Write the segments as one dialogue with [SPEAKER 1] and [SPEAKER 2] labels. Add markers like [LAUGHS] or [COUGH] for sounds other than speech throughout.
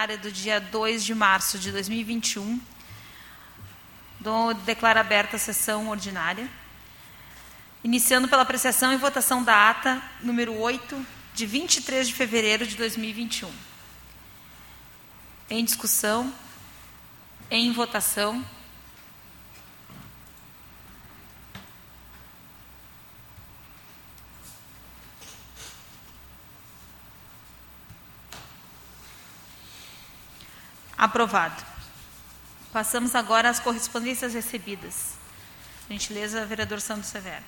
[SPEAKER 1] ordinária do dia 2 de março de 2021. Do, declaro aberta a sessão ordinária. Iniciando pela apreciação e votação da ata número 8, de 23 de fevereiro de 2021. Em discussão, em votação. Aprovado. Passamos agora às correspondências recebidas. Gentileza, vereador Santos Severo.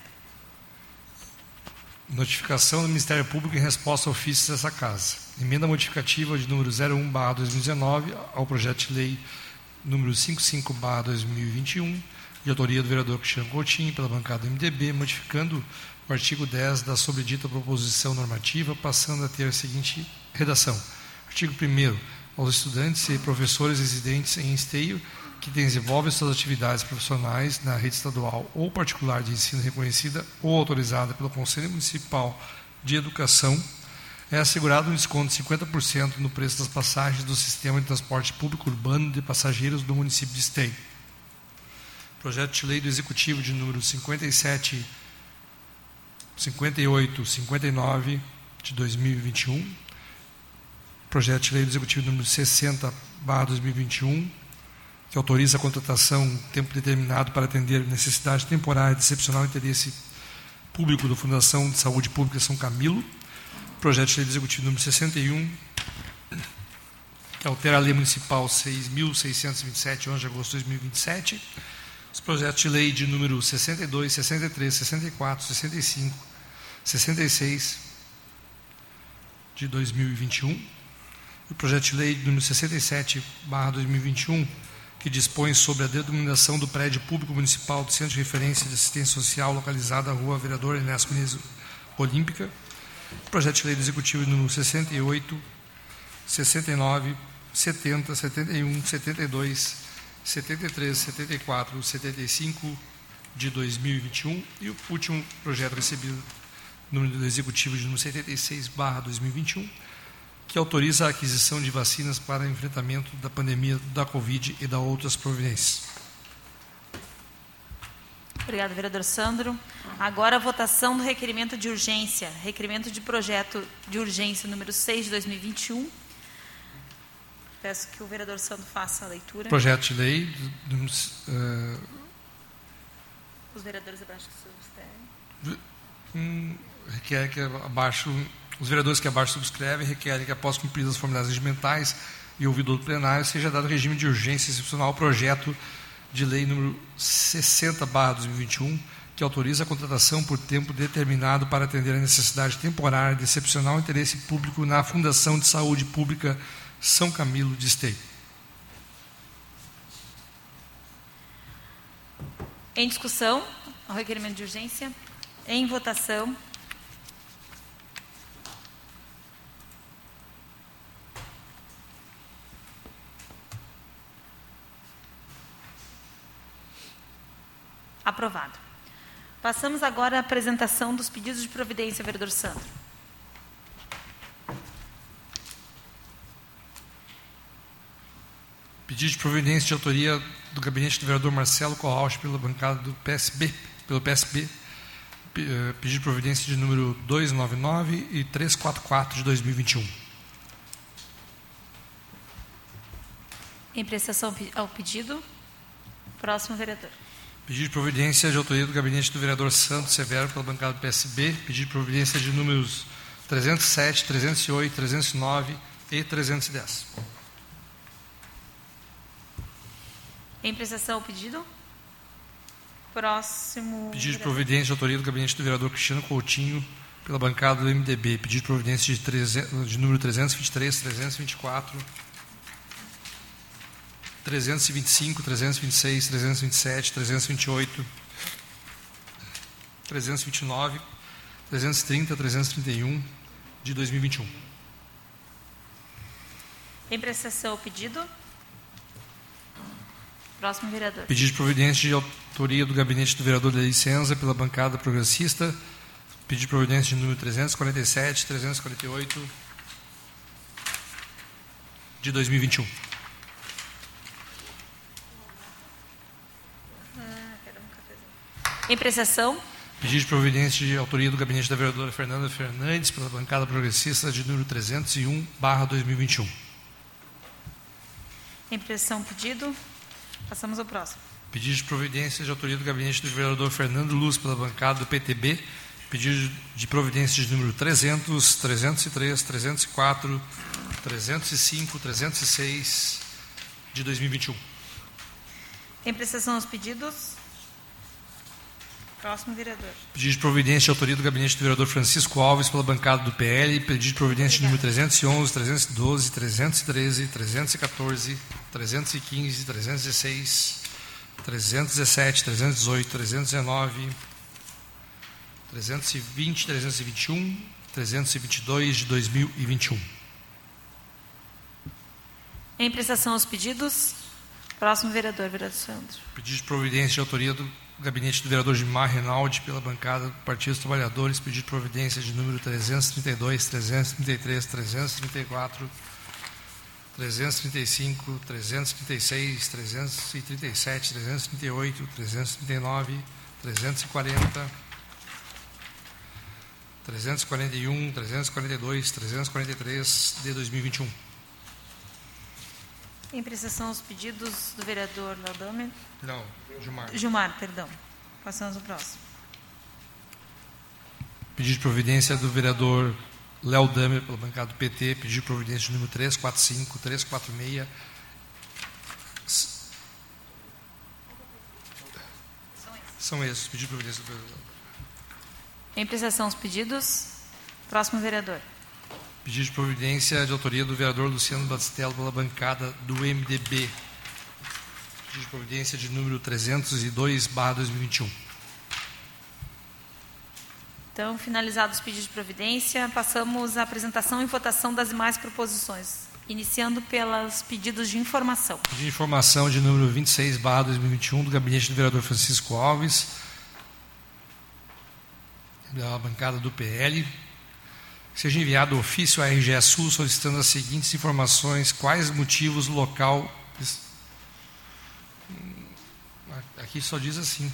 [SPEAKER 2] Notificação do Ministério Público em resposta ao ofício dessa Casa. Emenda modificativa de número 01/2019 ao projeto de lei número 55/2021, de autoria do vereador Cristiano Coutinho, pela bancada do MDB, modificando o artigo 10 da sobredita proposição normativa, passando a ter a seguinte redação: Artigo 1 aos estudantes e professores residentes em esteio que desenvolvem suas atividades profissionais na rede estadual ou particular de ensino reconhecida ou autorizada pelo Conselho Municipal de Educação, é assegurado um desconto de 50% no preço das passagens do sistema de transporte público urbano de passageiros do município de Esteio. Projeto de lei do Executivo de número 57, 58, 59 de 2021 projeto de lei Executivo número 60, 2021, que autoriza a contratação tempo determinado para atender necessidade temporária de excepcional interesse público da Fundação de Saúde Pública São Camilo. Projeto de lei Executivo número 61, que altera a Lei Municipal 6.627, 11 de agosto de 2027. Os projetos de lei de número 62, 63, 64, 65, 66 de 2021 o projeto de lei número 67, 2021, que dispõe sobre a denominação do prédio público municipal do Centro de Referência de Assistência Social localizado na rua Vereador Ernesto Menezes Olímpica. Projeto de lei do Executivo número 68, 69, 70, 71, 72, 73, 74, 75 de 2021 e o último projeto recebido número do Executivo de número 76, 2021 que autoriza a aquisição de vacinas para enfrentamento da pandemia da Covid e da outras providências.
[SPEAKER 1] Obrigado, vereador Sandro. Agora a votação do requerimento de urgência, requerimento de projeto de urgência número 6 de 2021. Peço que o vereador Sandro faça a leitura.
[SPEAKER 2] Projeto de lei. Uh...
[SPEAKER 1] Os vereadores abaixo que
[SPEAKER 2] subscrevem. Hum, requer que abaixo os vereadores que abaixo subscrevem requerem que, após cumpridas as formalidades regimentais e ouvido do plenário, seja dado regime de urgência excepcional ao projeto de lei número 60/2021, que autoriza a contratação por tempo determinado para atender a necessidade temporária de excepcional interesse público na Fundação de Saúde Pública São Camilo de Esteio.
[SPEAKER 1] Em discussão, o requerimento de urgência. Em votação. Aprovado. Passamos agora à apresentação dos pedidos de providência, vereador Sandro.
[SPEAKER 2] Pedido de providência de autoria do gabinete do vereador Marcelo Corrauch pela bancada do PSB, pelo PSB. Eh, pedido de providência de número 299 e 344 de 2021.
[SPEAKER 1] Em prestação ao pedido, próximo vereador.
[SPEAKER 2] Pedido de providência de autoria do gabinete do vereador Santos Severo pela bancada do PSB. Pedido de providência de números 307, 308, 309 e 310.
[SPEAKER 1] Em prestação ao pedido. Próximo.
[SPEAKER 2] Pedido de providência de autoria do gabinete do vereador Cristiano Coutinho pela bancada do MDB. Pedido de providência de, 300, de número 323, 324 325, 326, 327, 328, 329, 330, 331 de 2021.
[SPEAKER 1] Em prestação ao pedido. Próximo vereador.
[SPEAKER 2] Pedido de providência de autoria do gabinete do vereador da licença pela bancada progressista. Pedido de providência de número 347, 348, de 2021.
[SPEAKER 1] Em apreciação.
[SPEAKER 2] Pedido de providência de autoria do gabinete da vereadora Fernanda Fernandes pela bancada progressista de número 301, barra 2021.
[SPEAKER 1] Em apreciação pedido. Passamos ao próximo.
[SPEAKER 2] Pedido de providência de autoria do gabinete do vereador Fernando Luz pela bancada do PTB. Pedido de providência de número 300, 303, 304, 305, 306 de 2021.
[SPEAKER 1] Em prestação aos pedidos. Próximo vereador.
[SPEAKER 2] Pedido de providência de autoria do gabinete do vereador Francisco Alves pela bancada do PL. Pedido de providência de número 311, 312, 313, 314, 315, 316, 317, 318, 319, 320, 321, 322 de 2021.
[SPEAKER 1] Em prestação aos pedidos. Próximo vereador, vereador Sandro.
[SPEAKER 2] Pedido de providência de autoria do gabinete do vereador Gilmar Reinaldi pela bancada do Partido dos Trabalhadores. Pedido providência de número 332, 333, 334, 335, 336, 337, 338, 339, 340, 341, 342, 343 de 2021.
[SPEAKER 1] Em prestação aos pedidos do vereador Laudame.
[SPEAKER 2] Não, Gilmar.
[SPEAKER 1] Gilmar, perdão. Passamos ao próximo.
[SPEAKER 2] Pedido de providência do vereador Léo Damer, pela bancada do PT, pedido de providência de número 345, 346. São esses, pedido de providência do vereador.
[SPEAKER 1] Em prestação aos pedidos. Próximo vereador.
[SPEAKER 2] Pedido de providência de autoria do vereador Luciano Batistello pela bancada do MDB. Pedido de providência de número 302, barra 2021.
[SPEAKER 1] Então, finalizados os pedidos de providência, passamos à apresentação e votação das demais proposições, iniciando pelos pedidos de informação.
[SPEAKER 2] Pedido de informação de número 26, barra 2021, do gabinete do vereador Francisco Alves, da bancada do PL. Seja enviado ofício à RGE Sul solicitando as seguintes informações: quais motivos local. Aqui só diz assim.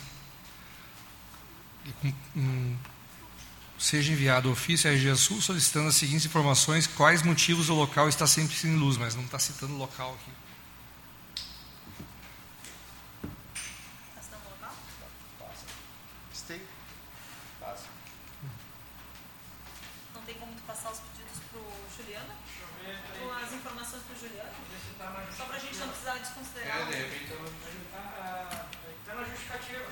[SPEAKER 2] Seja enviado ofício à RGE Sul solicitando as seguintes informações: quais motivos o local está sempre sem luz, mas não está citando o local aqui.
[SPEAKER 1] Não tem como tu passar os pedidos para o Juliano? Ou as informações para o Juliano? Só para a gente não precisar desconsiderar.
[SPEAKER 3] É, de repente eu Está na justificativa.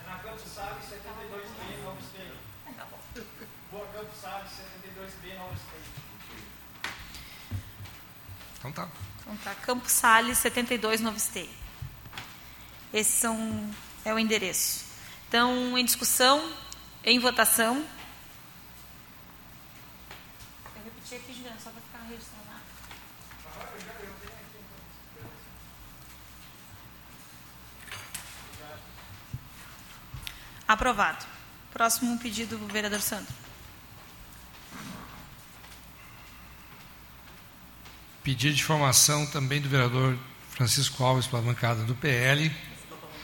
[SPEAKER 3] É na Campos Salles 72B, Novo Esteio.
[SPEAKER 1] Tá bom.
[SPEAKER 3] Boa Campos Salles 72B, Novo Esteio.
[SPEAKER 2] Então tá.
[SPEAKER 1] Então tá, Campos Sales 72 Novo Esteio. Esses são é o endereço. Então, em discussão, em votação. Eu repeti aqui, Juliano, só para ficar registrado. Aprovado. Próximo pedido, vereador Sandro.
[SPEAKER 2] Pedido de informação também do vereador Francisco Alves pela bancada do PL.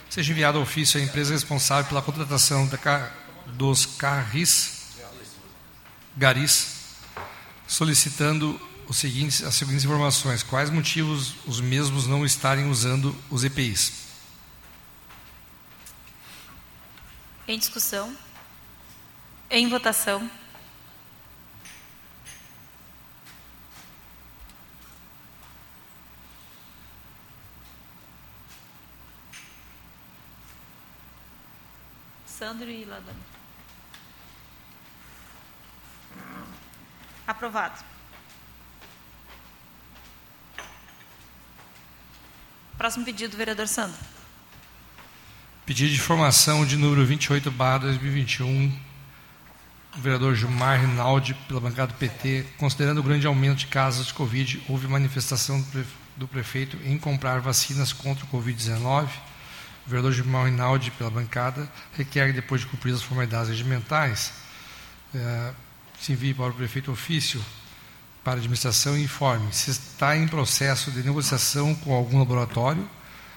[SPEAKER 2] Seja enviado ofício à empresa responsável pela contratação da, dos carris garis, solicitando os seguintes, as seguintes informações: quais motivos os mesmos não estarem usando os EPIs?
[SPEAKER 1] Em discussão. Em votação. Sandro e Ladame. Aprovado. Próximo pedido, vereador Sandro.
[SPEAKER 2] Pedido de informação de número 28, barra 2021, o vereador Gilmar Rinaldi, pela bancada do PT, considerando o grande aumento de casos de Covid, houve manifestação do prefeito em comprar vacinas contra o Covid-19. O vereador Gilmar Rinaldi, pela bancada, requer que, depois de cumpridas as formalidades regimentais, eh, se envie para o prefeito ofício para a administração e informe se está em processo de negociação com algum laboratório,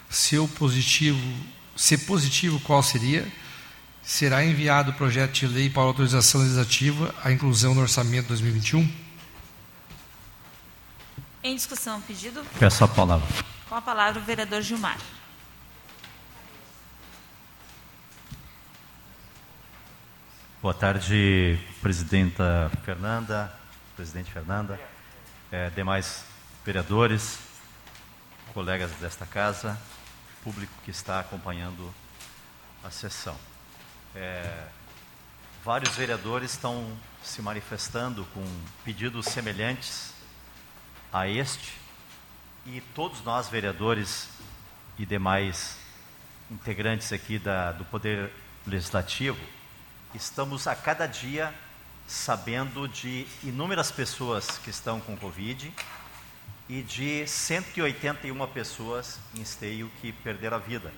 [SPEAKER 2] se o positivo, se positivo, qual seria? Será enviado o projeto de lei para autorização legislativa a inclusão no orçamento 2021?
[SPEAKER 1] Em discussão, pedido.
[SPEAKER 4] Peço a palavra.
[SPEAKER 1] Com a palavra o vereador Gilmar.
[SPEAKER 4] Boa tarde, presidenta Fernanda, presidente Fernanda, eh, demais vereadores, colegas desta casa, público que está acompanhando a sessão. Eh, vários vereadores estão se manifestando com pedidos semelhantes a este e todos nós, vereadores e demais integrantes aqui da, do Poder Legislativo, estamos a cada dia sabendo de inúmeras pessoas que estão com Covid e de 181 pessoas em esteio que perderam a vida.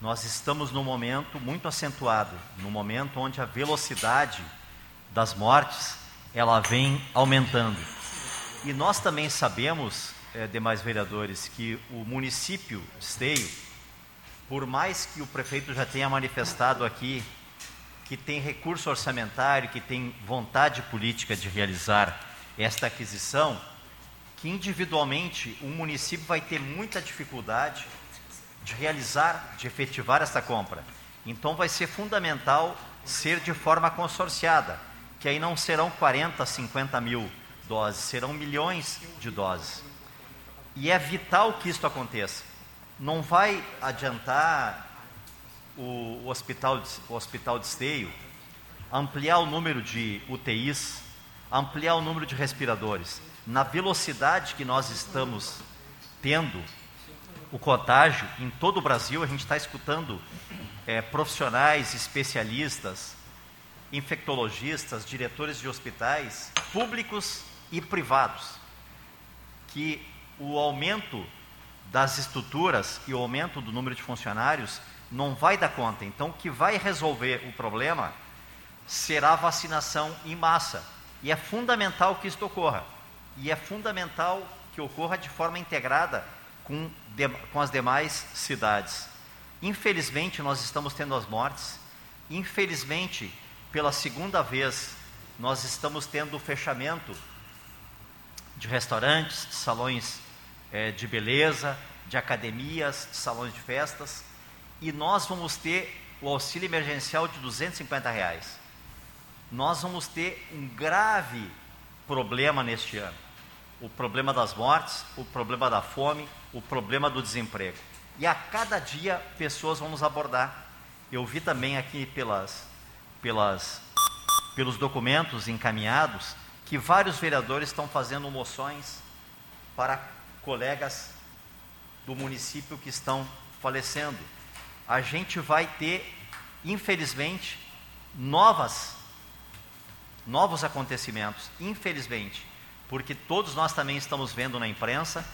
[SPEAKER 4] Nós estamos num momento muito acentuado, num momento onde a velocidade das mortes ela vem aumentando. E nós também sabemos, eh, demais vereadores, que o município de Esteio, por mais que o prefeito já tenha manifestado aqui que tem recurso orçamentário, que tem vontade política de realizar esta aquisição, que individualmente o município vai ter muita dificuldade de realizar, de efetivar esta compra. Então vai ser fundamental ser de forma consorciada, que aí não serão 40, 50 mil doses, serão milhões de doses. E é vital que isto aconteça. Não vai adiantar o, o, hospital, o hospital de esteio, ampliar o número de UTIs, ampliar o número de respiradores. Na velocidade que nós estamos tendo o contágio em todo o Brasil, a gente está escutando é, profissionais, especialistas, infectologistas, diretores de hospitais, públicos e privados, que o aumento das estruturas e o aumento do número de funcionários não vai dar conta. Então, o que vai resolver o problema será a vacinação em massa. E é fundamental que isto ocorra. E é fundamental que ocorra de forma integrada com, de, com as demais cidades. Infelizmente, nós estamos tendo as mortes. Infelizmente, pela segunda vez, nós estamos tendo o fechamento de restaurantes, de salões é, de beleza, de academias, de salões de festas e nós vamos ter o auxílio emergencial de 250 reais. Nós vamos ter um grave problema neste ano. O problema das mortes, o problema da fome, o problema do desemprego. E a cada dia pessoas vamos abordar. Eu vi também aqui pelas, pelas, pelos documentos encaminhados que vários vereadores estão fazendo moções para colegas do município que estão falecendo a gente vai ter, infelizmente, novas, novos acontecimentos, infelizmente, porque todos nós também estamos vendo na imprensa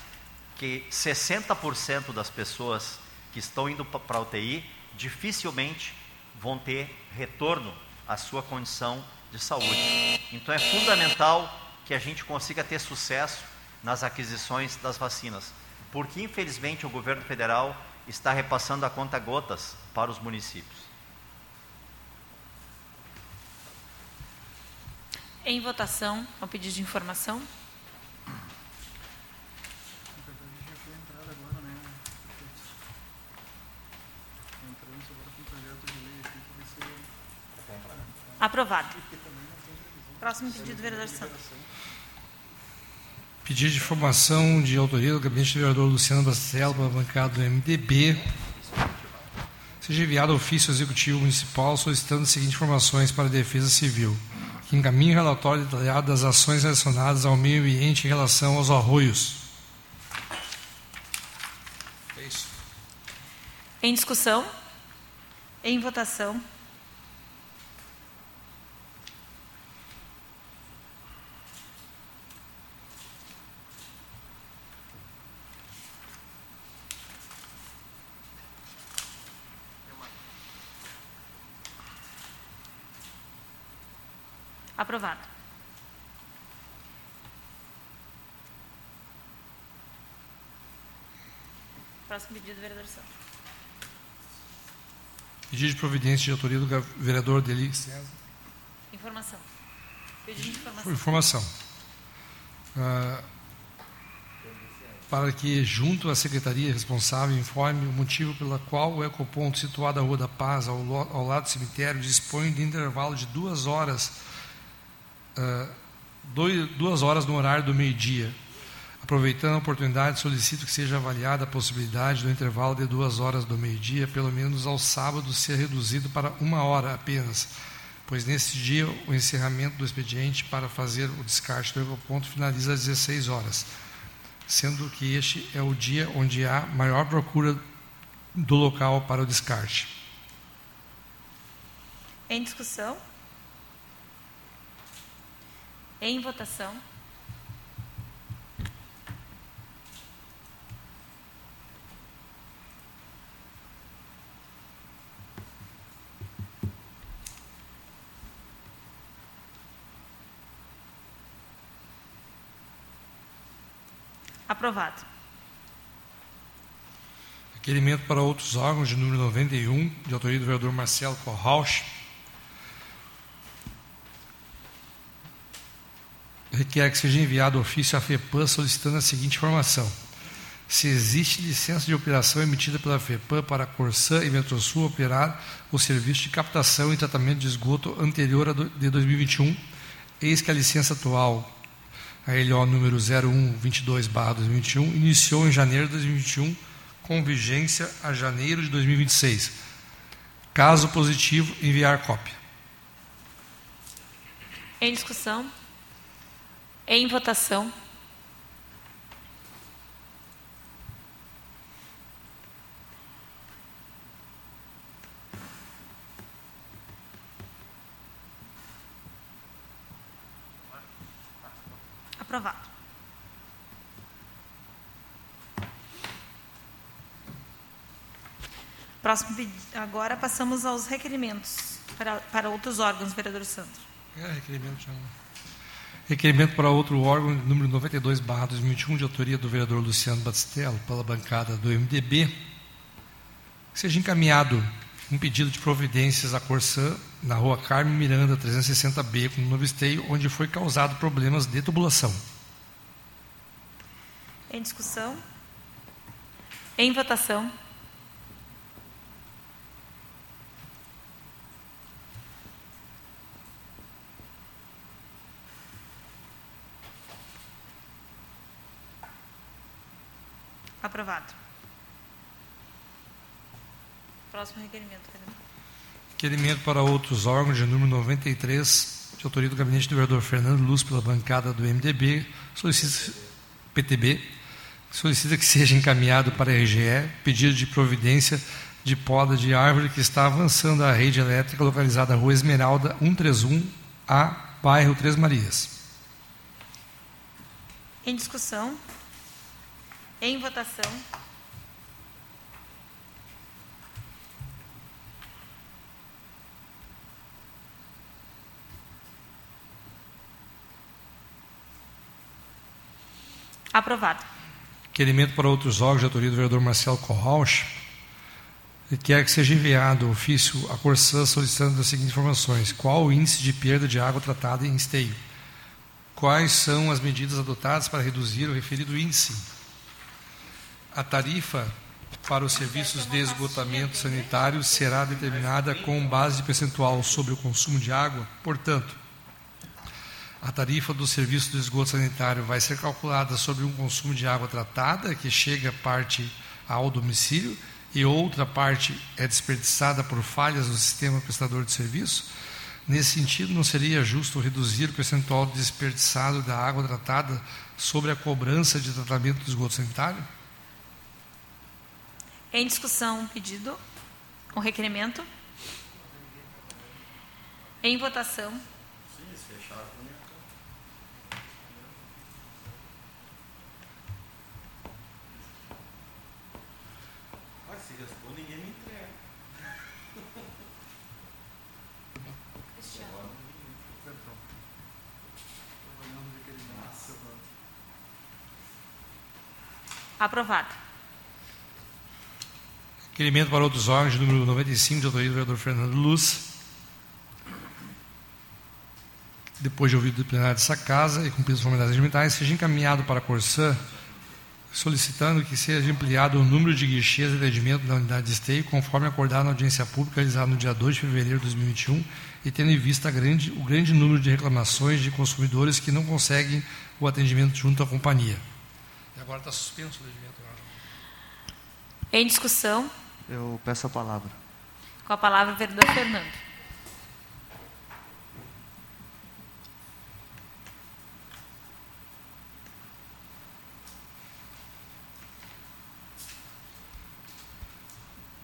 [SPEAKER 4] que 60% das pessoas que estão indo para a UTI dificilmente vão ter retorno à sua condição de saúde. Então é fundamental que a gente consiga ter sucesso nas aquisições das vacinas, porque infelizmente o governo federal está repassando a conta gotas para os municípios.
[SPEAKER 1] Em votação, ao pedido de informação. Aprovado. Próximo pedido, vereador Santos.
[SPEAKER 2] Pedido de informação de autoria do gabinete do vereador Luciano Bastelo para a bancada do MDB. Seja enviado ao ofício executivo municipal solicitando as seguintes informações para a Defesa Civil. Que encaminhe relatório detalhado das ações relacionadas ao meio ambiente em relação aos arroios.
[SPEAKER 1] É isso. Em discussão? Em votação? aprovado. Próximo pedido, vereador Santos.
[SPEAKER 2] Pedido de providência de autoria do vereador Deli César.
[SPEAKER 1] Informação. Pedido de informação.
[SPEAKER 2] Informação. Ah, para que, junto à secretaria responsável, informe o motivo pela qual o ecoponto situado à Rua da Paz, ao, ao lado do cemitério, dispõe de intervalo de duas horas ah, dois- duas horas no horário do meio-dia. Aproveitando a oportunidade, solicito que seja avaliada a possibilidade do intervalo de duas horas do meio-dia, pelo menos aos sábados, ser reduzido para uma hora apenas, pois nesse dia o encerramento do expediente para fazer o descarte do ecoponto finaliza às 16 horas, sendo que este é o dia onde há maior procura do local para o descarte.
[SPEAKER 1] Em discussão? Em votação? Aprovado.
[SPEAKER 2] Requerimento para outros órgãos de número 91, de autoria do vereador Marcelo Corrauch. Requer que seja enviado ofício à FEPAM solicitando a seguinte informação. Se existe licença de operação emitida pela FEPAM para a Corsã e Metrosul operar o serviço de captação e tratamento de esgoto anterior a de 2021, eis que a licença atual, a LO número 0122/2021, iniciou em janeiro de 2021 com vigência a janeiro de 2026. Caso positivo, enviar cópia.
[SPEAKER 1] Em discussão? Em votação? Aprovado. Próximo Agora passamos aos requerimentos para, para outros órgãos, vereador Sandro.
[SPEAKER 2] É, requerimento já. Requerimento para outro órgão, número 92, barra 2021, de autoria do vereador Luciano Batistello, pela bancada do MDB, que seja encaminhado um pedido de providências à Corsã, na rua Carmen Miranda, 360B, com Novo Esteio, onde foi causado problemas de tubulação.
[SPEAKER 1] Em discussão? Em votação? Aprovado. Próximo requerimento, vereador.
[SPEAKER 2] Requerimento para outros órgãos de número 93, de autoria do gabinete do vereador Fernando Luz, pela bancada do MDB, solicita, PTB, solicita que seja encaminhado para a RGE pedido de providência de poda de árvore que está avançando a rede elétrica localizada na Rua Esmeralda 131A, bairro Três Marias.
[SPEAKER 1] Em discussão? Em votação? Aprovado.
[SPEAKER 2] Requerimento para outros órgãos de autoria do vereador Marcelo Corrauch, quer que seja enviado ofício à Corsã solicitando as seguintes informações. Qual o índice de perda de água tratada em esteio? Quais são as medidas adotadas para reduzir o referido índice? A tarifa para os serviços de esgotamento sanitário será determinada com base de percentual sobre o consumo de água, portanto, a tarifa do serviço do esgoto sanitário vai ser calculada sobre um consumo de água tratada, que chega parte ao domicílio, e outra parte é desperdiçada por falhas no sistema prestador de serviço. Nesse sentido, não seria justo reduzir o percentual desperdiçado da água tratada sobre a cobrança de tratamento do esgoto sanitário?
[SPEAKER 1] Em discussão, um pedido, um requerimento. Em votação.
[SPEAKER 5] Mas se responde, ninguém me entrega.
[SPEAKER 1] Aprovado.
[SPEAKER 2] Requerimento para outros órgãos, número 95, de autoria do vereador Fernando Luz. Depois de ouvido do plenário dessa casa e cumpridas as formalidades regimentais, seja encaminhado para a Corsã, solicitando que seja ampliado o número de guichês de atendimento da unidade de esteio, conforme acordado na audiência pública realizada no dia 2 de fevereiro de 2021, e tendo em vista grande, o grande número de reclamações de consumidores que não conseguem o atendimento junto à companhia. E agora está suspenso o atendimento.
[SPEAKER 1] Em discussão,
[SPEAKER 6] Eu peço a palavra.
[SPEAKER 1] com a palavra o vereador Fernando.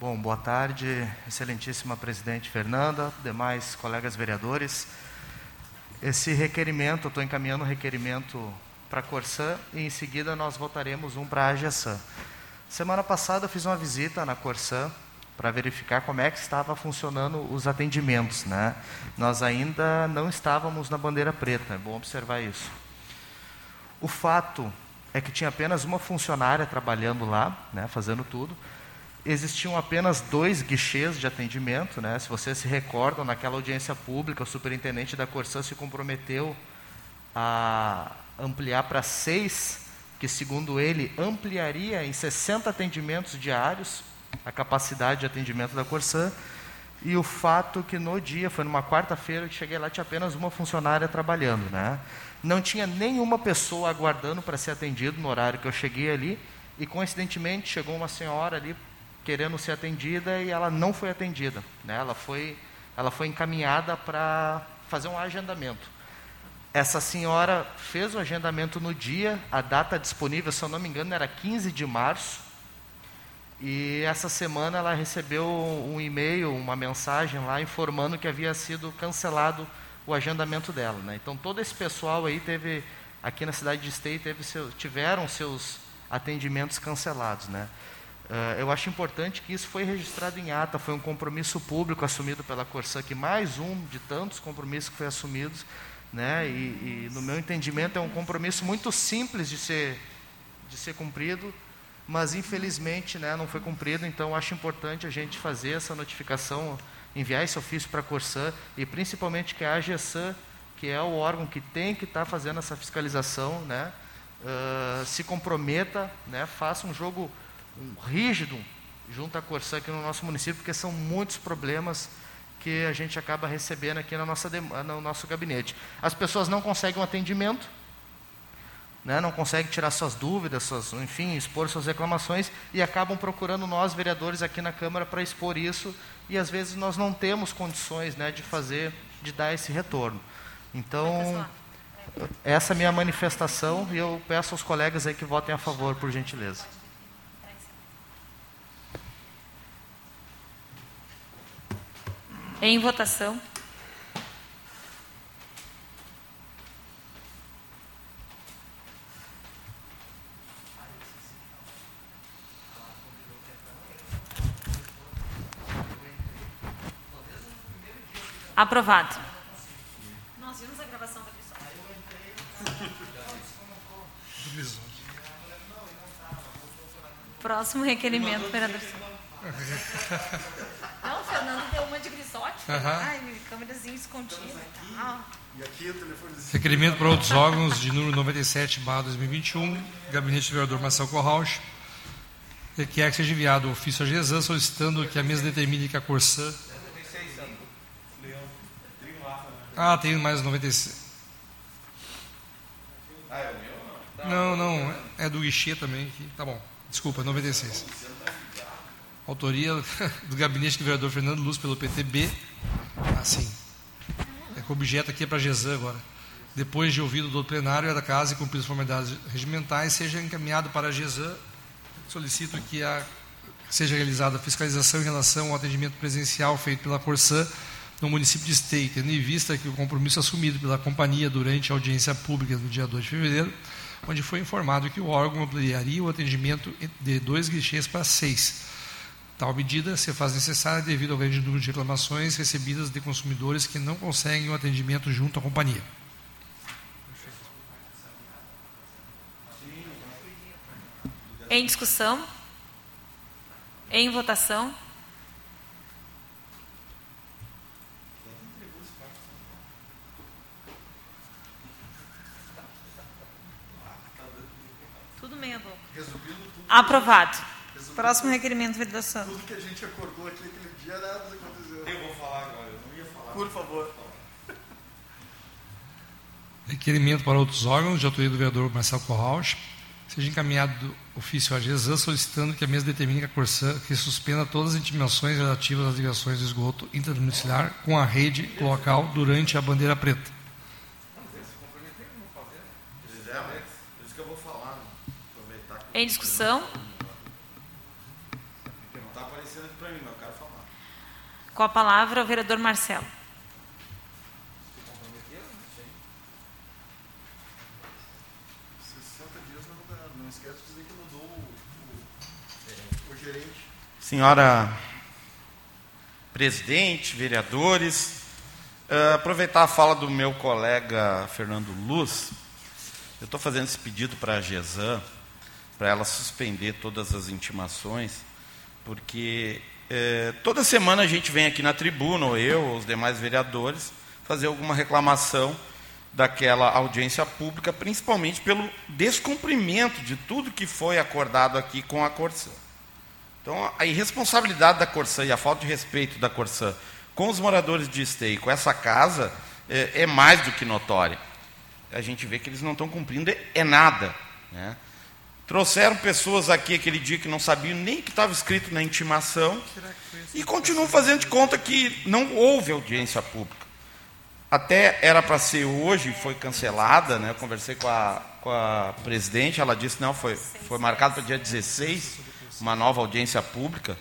[SPEAKER 6] Bom, boa tarde, excelentíssima presidente Fernanda, demais colegas vereadores. Esse requerimento, estou encaminhando um requerimento para a Corsã e em seguida nós votaremos um para a AGESAN. Semana passada eu fiz uma visita na Corsã para verificar como é que estava funcionando os atendimentos. Né? Nós ainda não estávamos na bandeira preta, é bom observar isso. O fato é que tinha apenas uma funcionária trabalhando lá, né, fazendo tudo. Existiam apenas dois guichês de atendimento. Né? Se vocês se recordam, naquela audiência pública, o superintendente da Corsã se comprometeu a ampliar para seis, que, segundo ele, ampliaria em 60 atendimentos diários a capacidade de atendimento da Corsã. E o fato que no dia, foi numa quarta-feira que cheguei lá, tinha apenas uma funcionária trabalhando. Né? Não tinha nenhuma pessoa aguardando para ser atendido no horário que eu cheguei ali. E coincidentemente chegou uma senhora ali querendo ser atendida e ela não foi atendida. Né? Ela, foi, ela foi encaminhada para fazer um agendamento. Essa senhora fez o agendamento no dia, a data disponível, se eu não me engano, era 15 de março. E essa semana ela recebeu um e-mail, uma mensagem lá informando que havia sido cancelado o agendamento dela. Né? Então todo esse pessoal aí teve, aqui na cidade de Esteio, teve seu, tiveram seus atendimentos cancelados. Né? Uh, eu acho importante que isso foi registrado em ata, foi um compromisso público assumido pela Corsã, que mais um de tantos compromissos que foi assumidos, né? E, e, no meu entendimento é um compromisso muito simples de ser de ser cumprido, mas infelizmente, né, não foi cumprido. Então acho importante a gente fazer essa notificação, enviar esse ofício para a Corsã e principalmente que a AGESAN, que é o órgão que tem que estar tá fazendo essa fiscalização, né, uh, se comprometa, né, faça um jogo rígido junto à Corsã aqui no nosso município, porque são muitos problemas que a gente acaba recebendo aqui na nossa, no nosso gabinete. As pessoas não conseguem um atendimento, né, não conseguem tirar suas dúvidas, suas, enfim, expor suas reclamações e acabam procurando nós, vereadores, aqui na Câmara para expor isso e às vezes nós não temos condições né, de fazer, de dar esse retorno. Então, essa é a minha manifestação e eu peço aos colegas aí que votem a favor, por gentileza.
[SPEAKER 1] Em votação. Aprovado. Nós vimos a gravação da pessoa. Próximo requerimento, vereador. [LAUGHS] O Fernando deu uma de grisote. Ai, câmerazinha escondida e tal.
[SPEAKER 2] Requerimento para outros órgãos de número 97, barra 2021, Gabinete do Vereador Marcelo Corrauch, requer que seja enviado o ofício à GESAN solicitando que a mesa determine que a Corsã. Ah, tem mais 96. Não, não, é do guichê também. aqui. Tá bom, desculpa, 96. Autoria [LAUGHS] do gabinete do vereador Fernando Luz pelo PTB. Assim. É que o objeto aqui é para GESAN agora. Depois de ouvido do plenário da casa e cumpridas as formalidades regimentais, seja encaminhado para a GESAN. Solicito que a, seja realizada a fiscalização em relação ao atendimento presencial feito pela Corsã no município de Esteio, tendo em vista que o compromisso assumido pela companhia durante a audiência pública no dia 2 de fevereiro, onde foi informado que o órgão ampliaria o atendimento de dois guichês para seis. Tal medida se faz necessária devido ao grande número de reclamações recebidas de consumidores que não conseguem o atendimento junto à companhia.
[SPEAKER 1] Em discussão. Em votação. Tudo meia boca.
[SPEAKER 7] Resumindo tudo,
[SPEAKER 1] Aprovado. Próximo requerimento, vereador Santos.
[SPEAKER 7] tudo que a gente acordou aqui aquele dia, nada aconteceu.
[SPEAKER 5] Eu vou falar agora, eu não ia falar.
[SPEAKER 7] Por favor.
[SPEAKER 2] Requerimento para outros órgãos, de autoria do vereador Marcelo Corrauch, seja encaminhado do ofício à GESAN solicitando que a mesa determine que a Corsã que suspenda todas as intimações relativas às ligações do esgoto intradomiciliar com a rede local durante a bandeira preta.
[SPEAKER 5] Fizemos, por isso que eu vou falar. né? Aproveitar que
[SPEAKER 1] Em discussão.
[SPEAKER 5] não está aparecendo aqui para mim, mas eu quero falar.
[SPEAKER 1] Com a palavra, o vereador Marcelo.
[SPEAKER 7] 60 dias não dá. Não esquece de dizer que mudou o, o, o gerente.
[SPEAKER 5] Senhora presidente, vereadores, eh, aproveitar a fala do meu colega Fernando Luz, eu estou fazendo esse pedido para a GESAN, para ela suspender todas as intimações, porque eh, toda semana a gente vem aqui na tribuna, ou eu, ou os demais vereadores, fazer alguma reclamação daquela audiência pública, principalmente pelo descumprimento de tudo que foi acordado aqui com a Corsã. Então, a irresponsabilidade da Corsã e a falta de respeito da Corsã com os moradores de Esteio, com essa casa, é, é mais do que notória. A gente vê que eles não estão cumprindo é, é nada. Né? Trouxeram pessoas aqui aquele dia que não sabiam nem que estava escrito na intimação e continuam fazendo de conta que não houve audiência pública. Até era para ser hoje, foi cancelada, né? Eu conversei com a, com a presidente, ela disse, não, foi, foi marcado para dia 16, uma nova audiência pública.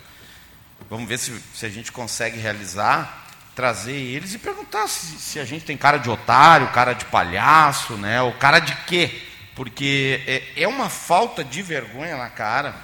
[SPEAKER 5] Vamos ver se, se a gente consegue realizar, trazer eles e perguntar se, se a gente tem cara de otário, cara de palhaço, né? Ou cara de quê? Porque é, é uma falta de vergonha na cara.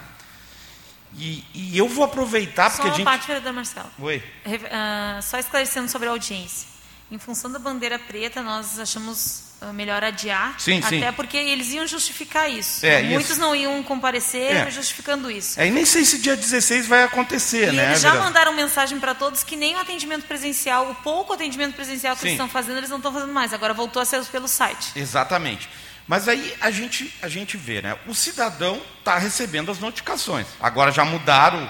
[SPEAKER 5] E, e eu vou aproveitar
[SPEAKER 1] Só
[SPEAKER 5] porque a
[SPEAKER 1] uma
[SPEAKER 5] gente.
[SPEAKER 1] parte, vereador Marcelo.
[SPEAKER 5] Oi.
[SPEAKER 1] Ah, só esclarecendo sobre a audiência. Em função da bandeira preta, nós achamos ah, melhor adiar,
[SPEAKER 5] Sim,
[SPEAKER 1] até
[SPEAKER 5] sim.
[SPEAKER 1] porque eles iam justificar isso.
[SPEAKER 5] É,
[SPEAKER 1] Muitos
[SPEAKER 5] isso.
[SPEAKER 1] não iam comparecer
[SPEAKER 5] É.
[SPEAKER 1] justificando isso.
[SPEAKER 5] É, e nem sei se dia 16 vai acontecer,
[SPEAKER 1] E
[SPEAKER 5] né?
[SPEAKER 1] eles já mandaram mensagem para todos que nem o atendimento presencial, o pouco atendimento presencial que
[SPEAKER 5] Sim.
[SPEAKER 1] eles estão fazendo, eles não estão fazendo mais. Agora voltou a ser pelo site.
[SPEAKER 5] Exatamente. Mas aí a gente, a gente vê, né? O cidadão está recebendo as notificações. Agora já mudaram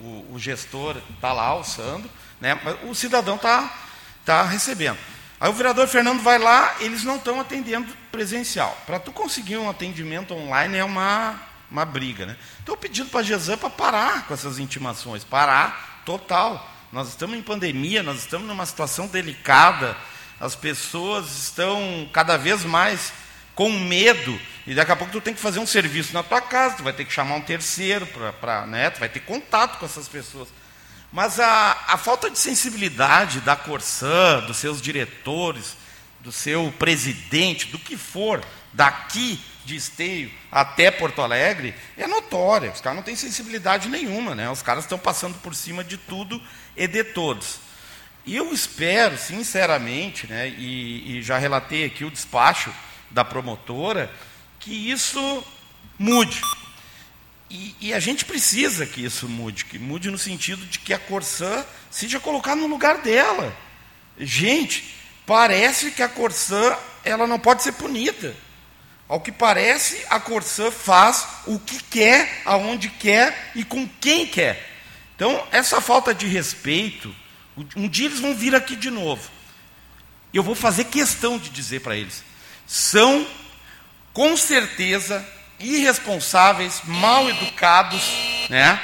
[SPEAKER 5] o, o gestor, está lá, o Sandro, né? Mas o cidadão está tá recebendo. Aí o vereador Fernando vai lá, eles não estão atendendo presencial. Para tu conseguir um atendimento online é uma, uma briga, né? Então pedindo para a GESAN para parar com essas intimações, parar total. Nós estamos em pandemia, nós estamos numa situação delicada, as pessoas estão cada vez mais com medo, e daqui a pouco tu tem que fazer um serviço na tua casa, tu vai ter que chamar um terceiro para, né, tu vai ter contato com essas pessoas. Mas a, a falta de sensibilidade da Corsã, dos seus diretores, do seu presidente, do que for, daqui de Esteio até Porto Alegre, é notória. Os caras não têm sensibilidade nenhuma, né? Os caras estão passando por cima de tudo e de todos. E eu espero, sinceramente, né, e, e já relatei aqui o despacho da promotora, que isso mude. E, e a gente precisa que isso mude, que mude no sentido de que a Corsã seja colocada no lugar dela. Gente, parece que a Corsã ela não pode ser punida. Ao que parece, a Corsã faz o que quer, aonde quer e com quem quer. Então, essa falta de respeito, um dia eles vão vir aqui de novo. Eu vou fazer questão de dizer para eles: são, com certeza, irresponsáveis, mal educados, né?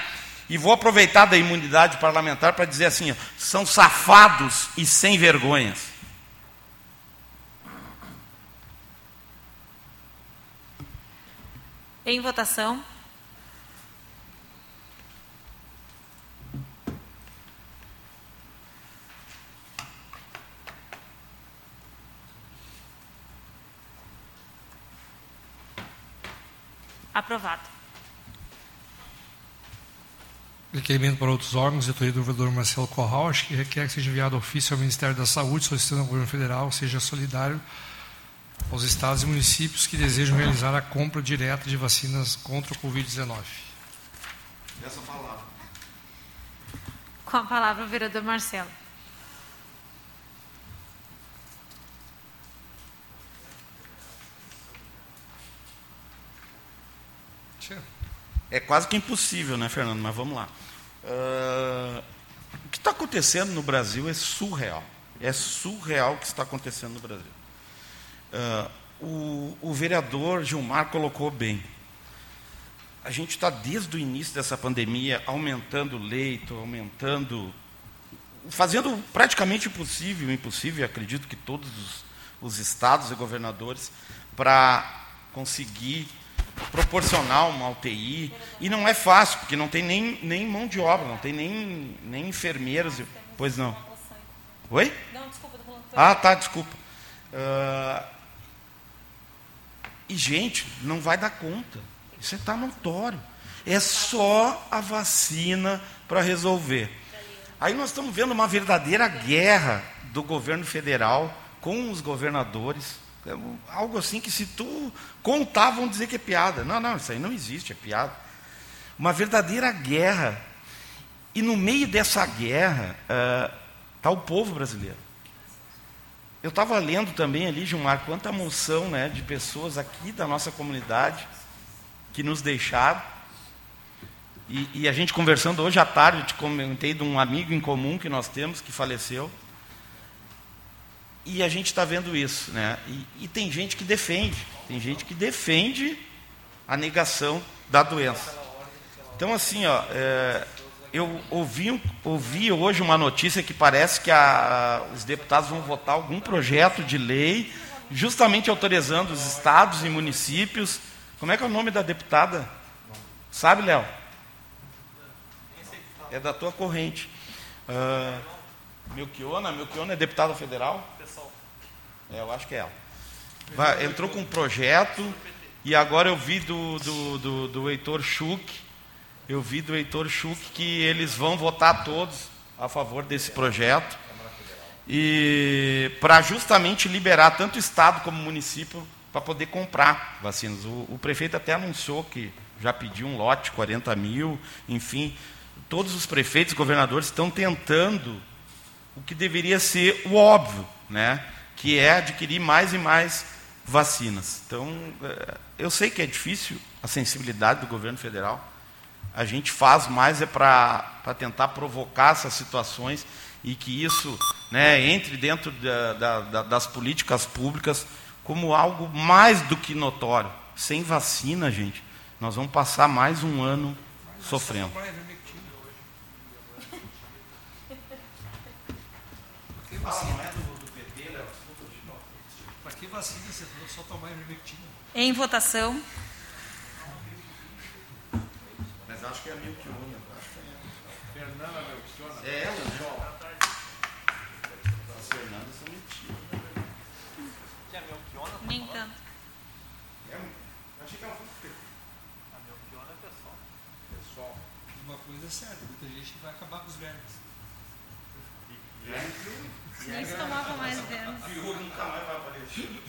[SPEAKER 5] E vou aproveitar da imunidade parlamentar para dizer assim: ó, são safados e sem vergonhas.
[SPEAKER 1] Em votação. Aprovado.
[SPEAKER 2] Requerimento para outros órgãos, autoria do vereador Marcelo Corrauch, que requer que seja enviado ofício ao Ministério da Saúde, solicitando ao governo federal seja solidário aos estados e municípios que desejam realizar a compra direta de vacinas contra o Covid-19.
[SPEAKER 5] Essa palavra.
[SPEAKER 8] Com a palavra o vereador Marcelo.
[SPEAKER 5] É quase que impossível, né, Fernando? Mas vamos lá. Uh, o que está acontecendo no Brasil é surreal. É surreal o que está acontecendo no Brasil. Uh, o, o vereador Gilmar colocou bem. A gente está desde o início dessa pandemia aumentando leito, aumentando, fazendo praticamente o possível, o impossível, acredito que todos os, os estados e governadores, para conseguir proporcional uma UTI. E não é fácil, porque não tem nem, nem mão de obra, não tem nem, nem enfermeiros. Pois não. Oi? Não, desculpa. Ah, tá, desculpa. Uh, e, gente, não vai dar conta. Isso está notório. É só a vacina para resolver. Aí nós estamos vendo uma verdadeira guerra do governo federal com os governadores é algo assim que se tu contar vão dizer que é piada. Não, não, isso aí não existe, é piada. Uma verdadeira guerra. E no meio dessa guerra está uh, o povo brasileiro. Eu estava lendo também ali, Gilmar, quanta moção né, de pessoas aqui da nossa comunidade que nos deixaram. E, e a gente conversando hoje à tarde, eu te comentei de um amigo em comum que nós temos que faleceu. E a gente está vendo isso, né? E, e, tem gente que defende, tem gente que defende a negação da doença. Então, assim, ó, é, eu ouvi, ouvi hoje uma notícia que parece que a, os deputados vão votar algum projeto de lei, justamente autorizando os estados e municípios. Como é que é o nome da deputada? Sabe, Léo? É da tua corrente. Uh, Melchiona, Melchiona é deputada federal? É, eu acho que é ela. Vai, entrou com um projeto e agora eu vi do, do, do, do Heitor Schuch, eu vi do Heitor Schuch que eles vão votar todos a favor desse projeto e para justamente liberar tanto o Estado como o município para poder comprar vacinas. O, o, prefeito até anunciou que já pediu um lote, 40 mil, enfim. Todos os prefeitos e governadores estão tentando o que deveria ser o óbvio, né? Que é adquirir mais e mais vacinas. Então, é, eu sei que é difícil a sensibilidade do governo federal. A gente faz mais é para tentar provocar essas situações e que isso né, entre dentro da, da, das políticas públicas como algo mais do que notório. Sem vacina, gente, nós vamos passar mais um ano sofrendo.
[SPEAKER 2] Vacina vacina, você falou só tomar ivermectina.
[SPEAKER 1] Em votação.
[SPEAKER 5] Mas acho que é a Milquiona.
[SPEAKER 7] Fernanda Melchiona.
[SPEAKER 5] É ela, né? As Fernandas são mentiras.
[SPEAKER 3] Que é a Melchiona?
[SPEAKER 1] Nem tanto.
[SPEAKER 5] É, achei que ela fosse
[SPEAKER 3] A Melchiona é pessoal.
[SPEAKER 2] Pessoal. Uma coisa é certa, muita gente vai acabar com os vermes.
[SPEAKER 5] Vermes?
[SPEAKER 1] Nem se tomava mais vermes.
[SPEAKER 5] nunca mais vai aparecer.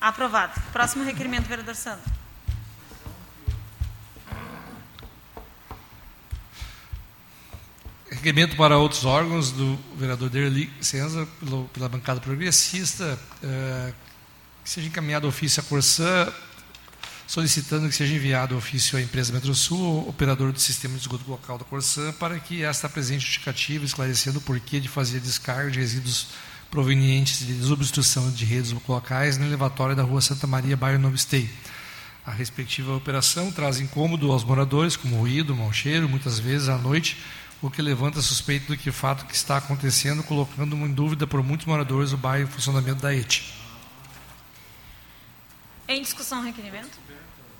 [SPEAKER 1] Aprovado. Próximo requerimento, vereador Sandro.
[SPEAKER 2] Requerimento para outros órgãos do vereador Derli Senza, pela bancada progressista, eh, que seja encaminhado ofício à Corsã solicitando que seja enviado ofício à empresa Metrosul, operador do sistema de esgoto local da Corsã, para que esta apresente justificativa esclarecendo o porquê de fazer descarga de resíduos provenientes de desobstrução de redes locais na elevatória da rua Santa Maria, bairro Novo. A respectiva operação traz incômodo aos moradores, como ruído, mau cheiro, muitas vezes à noite, o que levanta a suspeita do que fato que está acontecendo, colocando em dúvida por muitos moradores o bairro e o funcionamento da ET.
[SPEAKER 1] Em discussão, requerimento?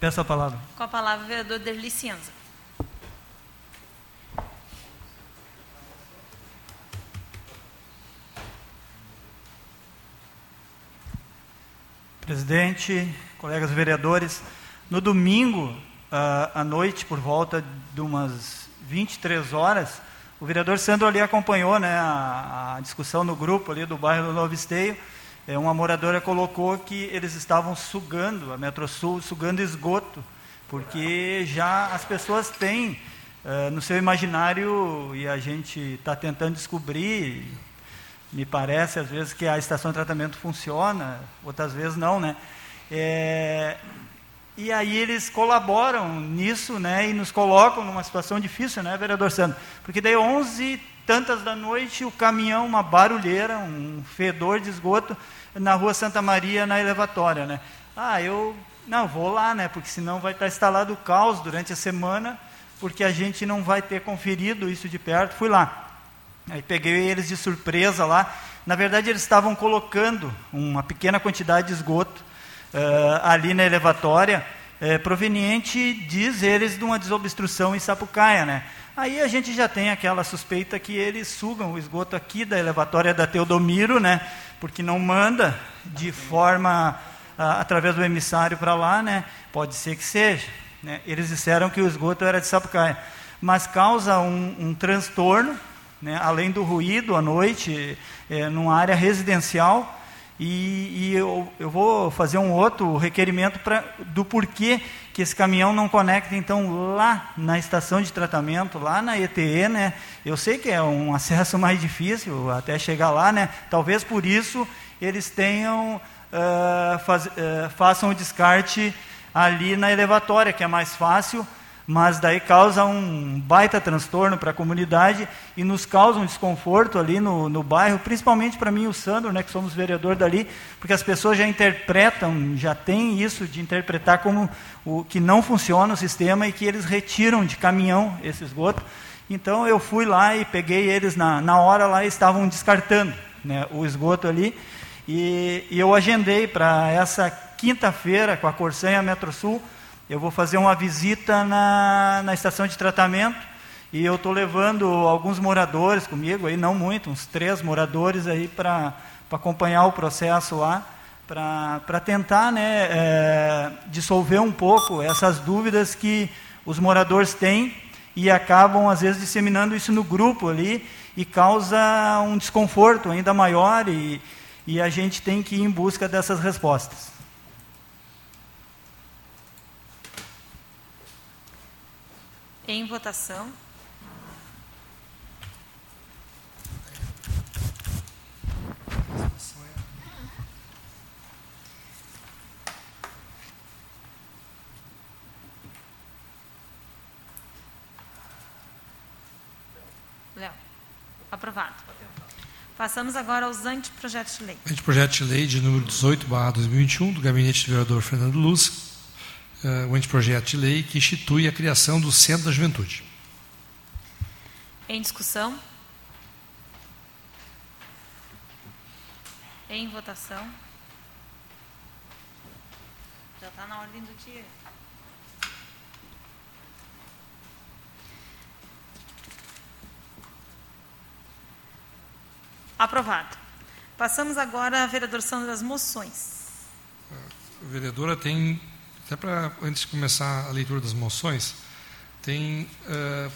[SPEAKER 9] Peço a palavra.
[SPEAKER 1] Com a palavra, o vereador Derli
[SPEAKER 9] Presidente, colegas vereadores, no domingo à noite, por volta de umas 23 horas, o vereador Sandro ali acompanhou né, a, a discussão no grupo ali do bairro do Novo Esteio, uma moradora colocou que eles estavam sugando, a Metrosul, sugando esgoto, porque já as pessoas têm uh, no seu imaginário e a gente está tentando descobrir. Me parece às vezes que a estação de tratamento funciona, outras vezes não, né? É, e aí eles colaboram nisso, né? E nos colocam numa situação difícil, né, vereador Sandro? Porque daí 11 tantas da noite o caminhão, uma barulheira, um fedor de esgoto na rua Santa Maria, na elevatória, né? Ah, eu não vou lá, né? Porque senão vai estar instalado o caos durante a semana, porque a gente não vai ter conferido isso de perto. Fui lá. Aí peguei eles de surpresa lá. Na verdade, eles estavam colocando uma pequena quantidade de esgoto uh, ali na elevatória, uh, proveniente, diz eles, de uma desobstrução em Sapucaia, né? Aí a gente já tem aquela suspeita que eles sugam o esgoto aqui da elevatória da Teodomiro, né? Porque não manda de forma ah, através do emissário para lá, né? Pode ser que seja. Né? Eles disseram que o esgoto era de Sapucaia, mas causa um, um transtorno, né? além do ruído à noite, é, numa área residencial. E, e eu, eu, vou fazer um outro requerimento pra, do porquê que esse caminhão não conecta, então, lá na estação de tratamento, lá na ETE, né? Eu sei que é um acesso [LAUGHS] mais difícil até chegar lá, né? Talvez por isso eles tenham uh, faz, uh, façam o descarte ali na elevatória, que é mais fácil, mas daí causa um baita transtorno para a comunidade e nos causa um desconforto ali no, no bairro, principalmente para mim e o Sandro, né, que somos vereador dali, porque as pessoas já interpretam, já tem isso de interpretar como o que não funciona o sistema e que eles retiram de caminhão esse esgoto. Então eu fui lá e peguei eles na, na hora lá e estavam descartando né, o esgoto ali e, e eu agendei para essa quinta-feira com a Corsã e a Metrosul, eu vou fazer uma visita na, na estação de tratamento e eu estou levando alguns moradores comigo, aí não muito, uns três moradores aí para acompanhar o processo lá, para tentar né, é, dissolver um pouco essas dúvidas que os moradores têm e acabam às vezes disseminando isso no grupo ali e causa um desconforto ainda maior e, e a gente tem que ir em busca dessas respostas.
[SPEAKER 1] Em votação. Léo. Aprovado. Passamos agora aos anteprojetos de lei.
[SPEAKER 2] Anteprojeto de lei de número 18, 2021, do gabinete do vereador Fernando Luz, uh, o anteprojeto de lei que institui a criação do Centro da Juventude.
[SPEAKER 1] Em discussão? Em votação? Já está na ordem do dia. Aprovado. Passamos agora à vereadoração das moções.
[SPEAKER 2] A vereadora tem, até para antes de começar a leitura das moções, tem uh,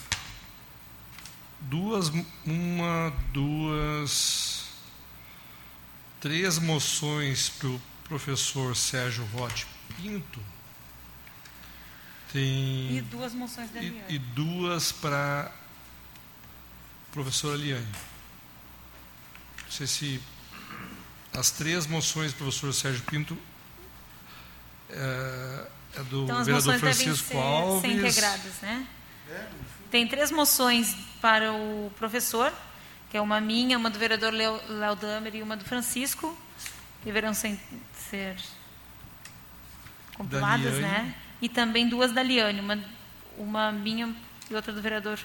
[SPEAKER 2] duas, uma, duas, três moções para o professor Sérgio Rote Pinto. Tem,
[SPEAKER 1] e duas moções da
[SPEAKER 2] e, e duas para a professora Liane. Não sei se as três moções do professor Sérgio Pinto é, é do
[SPEAKER 1] então,
[SPEAKER 2] vereador Francisco
[SPEAKER 1] ser,
[SPEAKER 2] Alves.
[SPEAKER 1] Ser integradas, né? Tem três moções para o professor, que é uma minha, uma do vereador Léo Damer e uma do Francisco, que deverão ser, ser compiladas, né? E também duas da Liane, uma, uma minha e outra do vereador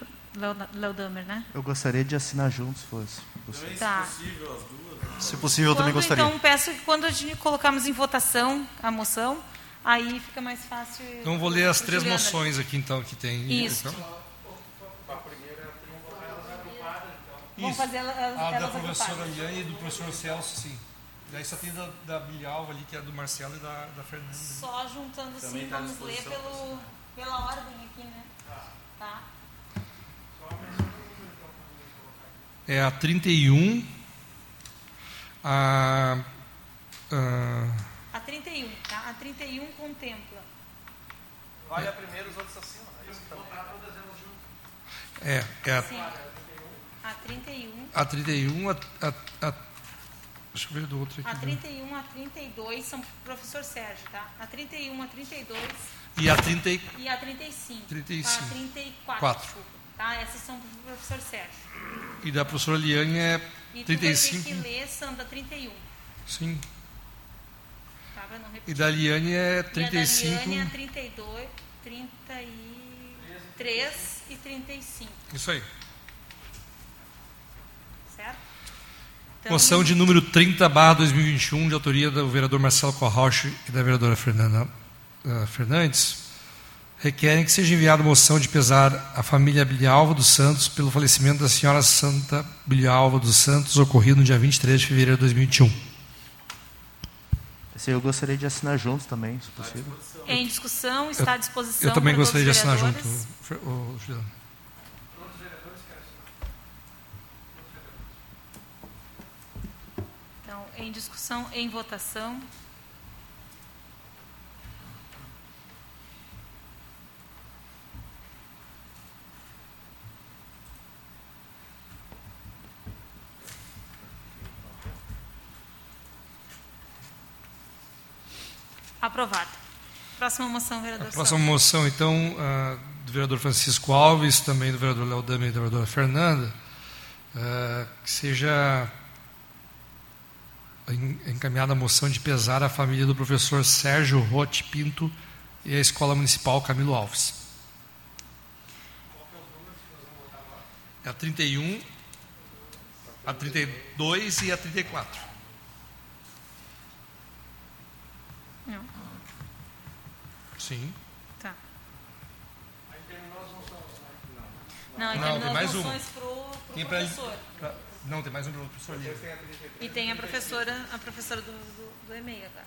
[SPEAKER 1] Léo Damer, né?
[SPEAKER 6] Eu gostaria de assinar juntos, se fosse
[SPEAKER 1] possível. Tá.
[SPEAKER 7] Se possível, as duas.
[SPEAKER 6] Se possível, eu também gostaria.
[SPEAKER 1] Então, peço que quando a gente colocarmos em votação a moção, aí fica mais fácil.
[SPEAKER 2] Então, vou ler as três moções aqui, então, que tem.
[SPEAKER 1] Isso.
[SPEAKER 2] Então.
[SPEAKER 1] Vamos fazer elas,
[SPEAKER 2] A
[SPEAKER 1] elas
[SPEAKER 2] da professora. Liane e do professor Celso, sim. Daí só tem da, da Bilhalva ali, que é do Marcelo e da, da Fernanda.
[SPEAKER 1] Só juntando
[SPEAKER 7] Também
[SPEAKER 1] assim,
[SPEAKER 7] tá
[SPEAKER 1] vamos ler pelo, pela ordem aqui, né? Tá.
[SPEAKER 2] É a 31, a, a
[SPEAKER 1] A 31, tá? A 31 contempla.
[SPEAKER 7] Vale a primeira, os outros assinam. É isso que tá
[SPEAKER 2] É, é a,
[SPEAKER 1] Sim. A 31.
[SPEAKER 2] a 31, a, a, a, deixa eu ver do outro
[SPEAKER 1] A
[SPEAKER 2] aqui.
[SPEAKER 1] 31 a 32 são pro professor Sérgio, tá? A 31 a 32
[SPEAKER 2] E a 30 e-
[SPEAKER 1] e a 35.
[SPEAKER 2] 35.
[SPEAKER 1] A 34,
[SPEAKER 2] Quatro.
[SPEAKER 1] desculpa. Tá? Essas são pro professor Sérgio.
[SPEAKER 2] e da professora Liane é
[SPEAKER 1] E tu
[SPEAKER 2] 35.
[SPEAKER 1] vai ter que ler Sandra 31.
[SPEAKER 2] Sim.
[SPEAKER 1] Não repetir.
[SPEAKER 2] E da Liane é
[SPEAKER 1] E a da
[SPEAKER 2] 35.
[SPEAKER 1] Liane é 32, 33 e 35.
[SPEAKER 2] Isso aí.
[SPEAKER 1] Certo? Então,
[SPEAKER 2] Moção de número 30, barra 2021, de autoria do vereador Marcelo Corroche e da vereadora Fernanda eh, Fernandes, requerem que seja enviada moção de pesar à família Bilialva dos Santos pelo falecimento da senhora Santa Bilialva dos Santos, ocorrido no dia 23 de fevereiro de 2021.
[SPEAKER 6] Esse eu gostaria de assinar juntos também, se possível.
[SPEAKER 1] Em discussão, está à disposição.
[SPEAKER 2] Eu também
[SPEAKER 1] para
[SPEAKER 2] gostaria de
[SPEAKER 1] todos os
[SPEAKER 2] assinar junto, Juliano.
[SPEAKER 1] Então, em discussão, em votação. Aprovado. Próxima moção, vereador
[SPEAKER 2] A próxima moção, então, do vereador Francisco Alves, também do vereador Léo Dami e da vereadora Fernanda, ah, que seja en- encaminhada a moção de pesar à família do professor Sérgio Rote Pinto e à Escola Municipal Camilo Alves. É a 31, a 32 e a 34.
[SPEAKER 1] Não.
[SPEAKER 2] Sim.
[SPEAKER 1] Tá. Não, aí
[SPEAKER 2] Não,
[SPEAKER 1] terminou
[SPEAKER 2] tem
[SPEAKER 1] as
[SPEAKER 2] mais uma.
[SPEAKER 1] moções pro, pro
[SPEAKER 2] Tem pra-
[SPEAKER 1] professor.
[SPEAKER 2] pra- não, tem mais um do professor Lima.
[SPEAKER 1] E tem a professora, a professora do, do, do EMEI agora.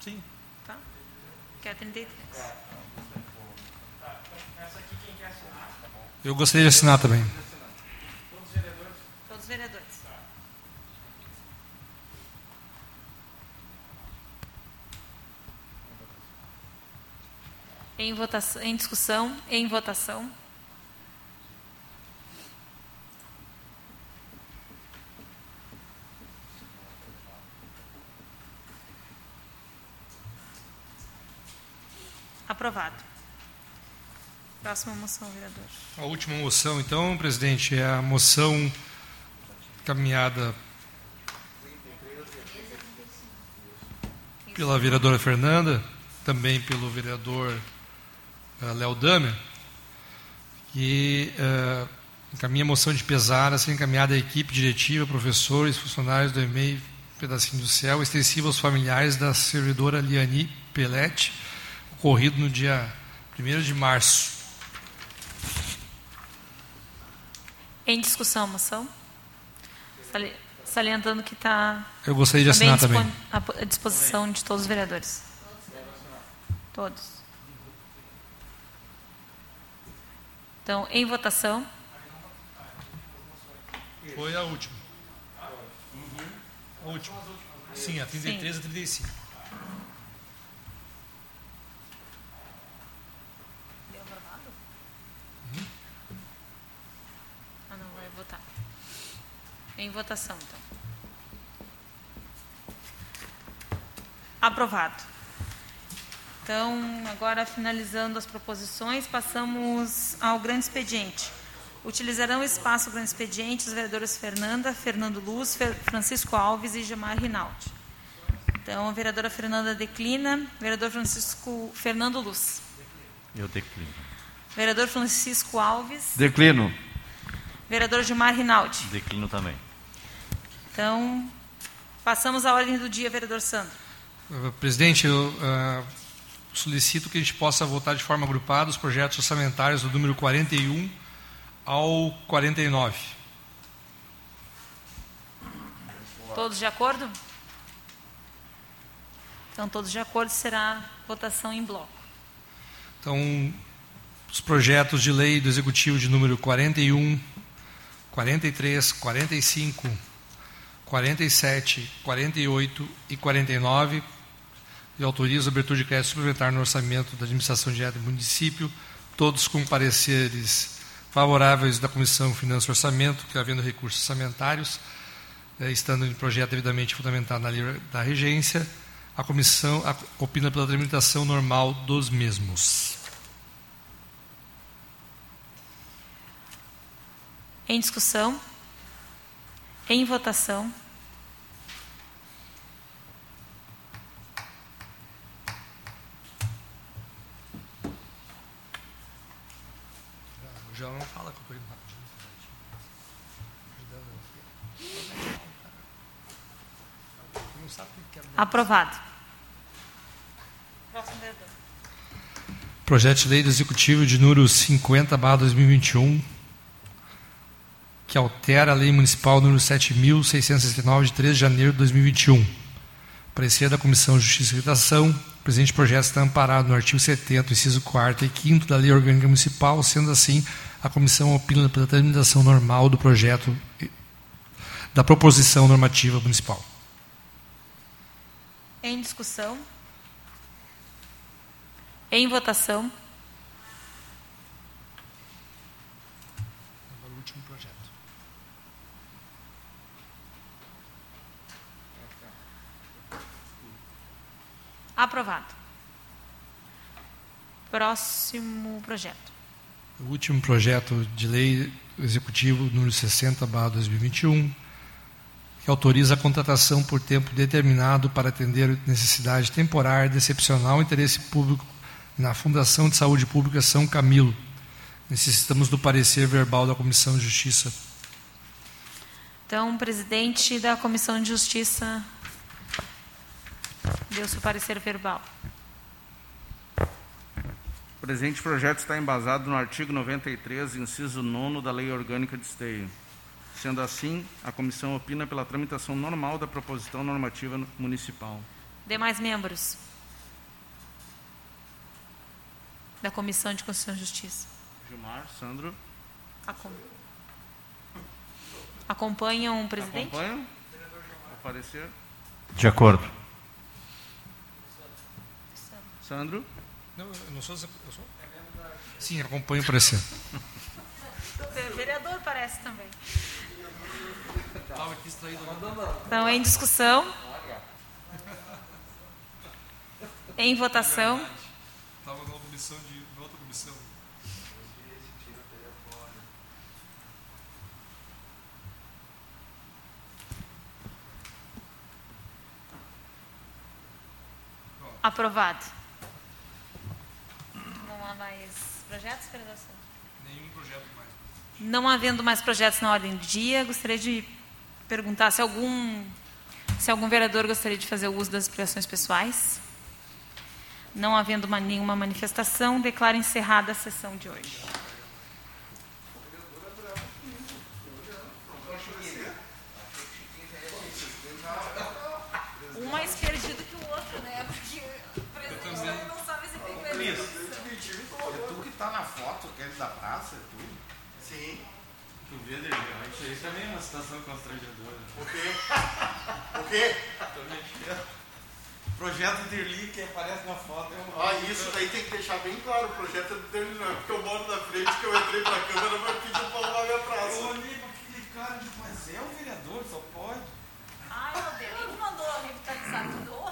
[SPEAKER 2] Sim.
[SPEAKER 1] Tá? Que é a 33.
[SPEAKER 2] Eu gostaria de assinar também.
[SPEAKER 1] Todos os vereadores. Em votação, em discussão, em votação. Aprovado. Próxima moção, vereador.
[SPEAKER 2] A última moção, então, presidente, é a moção caminhada pela vereadora Fernanda, também pelo vereador Léo Damer, que eh, encaminha a moção de pesar a ser encaminhada à equipe diretiva, professores, funcionários do EMEI Pedacinho do Céu, extensiva aos familiares da servidora Liani Pelete, ocorrido no dia 1 de março.
[SPEAKER 1] Em discussão, moção. Sali- Salientando que está
[SPEAKER 2] Eu gostaria de assinar também.
[SPEAKER 1] à disposição de todos os vereadores. Todos. Então, em votação.
[SPEAKER 2] Foi a última. A última. Sim, a 33 e a 35.
[SPEAKER 1] Ah, não, vai votar. Em votação, então. Aprovado. Então, agora finalizando as proposições, passamos ao grande expediente. Utilizarão o espaço grande expediente os vereadores Fernanda, Fernando Luz, Francisco Alves e Gemar Rinaldi. Então, a vereadora Fernanda declina, vereador Francisco Fernando Luz.
[SPEAKER 4] Eu declino.
[SPEAKER 1] Vereador Francisco Alves,
[SPEAKER 7] Declino.
[SPEAKER 1] vereador Gilmar Rinaldi.
[SPEAKER 4] Declino também.
[SPEAKER 1] Então, passamos à ordem do dia, vereador Sandro.
[SPEAKER 2] Presidente, eu ah, solicito que a gente possa votar de forma agrupada os projetos orçamentários do número 41 ao 49.
[SPEAKER 1] Todos de acordo? Então, todos de acordo, será votação em bloco.
[SPEAKER 2] Então, os projetos de lei do Executivo de número 41, 43, 45, 47, 48 e 49, e autoriza a abertura de crédito suplementar no orçamento da administração direta do município, todos com pareceres favoráveis da Comissão Finanças e Orçamento, que havendo recursos orçamentários, eh, estando em projeto devidamente fundamentado na lei da regência, a comissão a- opina pela tramitação normal dos mesmos.
[SPEAKER 1] Em discussão? Em votação?
[SPEAKER 2] Já não fala que eu estou indo rapidinho. Não sabe o que é.
[SPEAKER 1] Aprovado.
[SPEAKER 2] Projeto de Lei do Executivo de número 50, 2021, que altera a Lei Municipal número 7.669, de 13 de janeiro de 2021. Parecer da Comissão de Justiça e Redação. O presente projeto está amparado no artigo 70, inciso 4 e 5 da Lei Orgânica Municipal, sendo assim, a comissão opina pela tramitação normal do projeto da proposição normativa municipal.
[SPEAKER 1] Em discussão? Em votação?
[SPEAKER 2] Agora o último projeto.
[SPEAKER 1] Aprovado. Próximo projeto.
[SPEAKER 2] O último projeto de lei executivo número 60, 2021, que autoriza a contratação por tempo determinado para atender necessidade temporária de excepcional interesse público na Fundação de Saúde Pública São Camilo. Necessitamos do parecer verbal da Comissão de Justiça.
[SPEAKER 1] Então, o presidente da Comissão de Justiça deu seu parecer verbal.
[SPEAKER 10] O presente projeto está embasado no artigo 93, inciso 9 da Lei Orgânica de Esteio. Sendo assim, a comissão opina pela tramitação normal da proposição normativa municipal.
[SPEAKER 1] Demais membros da Comissão de Constituição e Justiça.
[SPEAKER 10] Gilmar, Sandro,
[SPEAKER 1] Acom- Acompanham o presidente?
[SPEAKER 10] acompanham? O parecer?
[SPEAKER 4] De acordo.
[SPEAKER 10] Sandro?
[SPEAKER 2] Não, eu não sou. Eu sou... Sim, acompanho o parecer. [LAUGHS]
[SPEAKER 1] O vereador parece também. Então, em discussão. Em votação.
[SPEAKER 2] Estava numa comissão de outra comissão.
[SPEAKER 1] Aprovado. Não há mais projetos, vereador? Santos?
[SPEAKER 2] Nenhum projeto mais.
[SPEAKER 1] Não havendo mais projetos na ordem do dia, gostaria de perguntar se algum, se algum vereador gostaria de fazer uso das expressões pessoais. Não havendo uma- nenhuma manifestação, declaro encerrada a sessão de hoje.
[SPEAKER 7] Derli, isso aí também é uma situação constrangedora.
[SPEAKER 5] O quê? O quê? Projeto Derli que aparece na foto é um.
[SPEAKER 11] Ah, isso daí tem que deixar bem claro. O projeto dele não é porque eu moro na frente que eu entrei pra câmera vai pedir pra arrumar minha praça.
[SPEAKER 5] Ô, amigo, aquele cara. Mas é um vereador, só pode.
[SPEAKER 1] Ai, meu Deus, quem que mandou revitalizar tudo?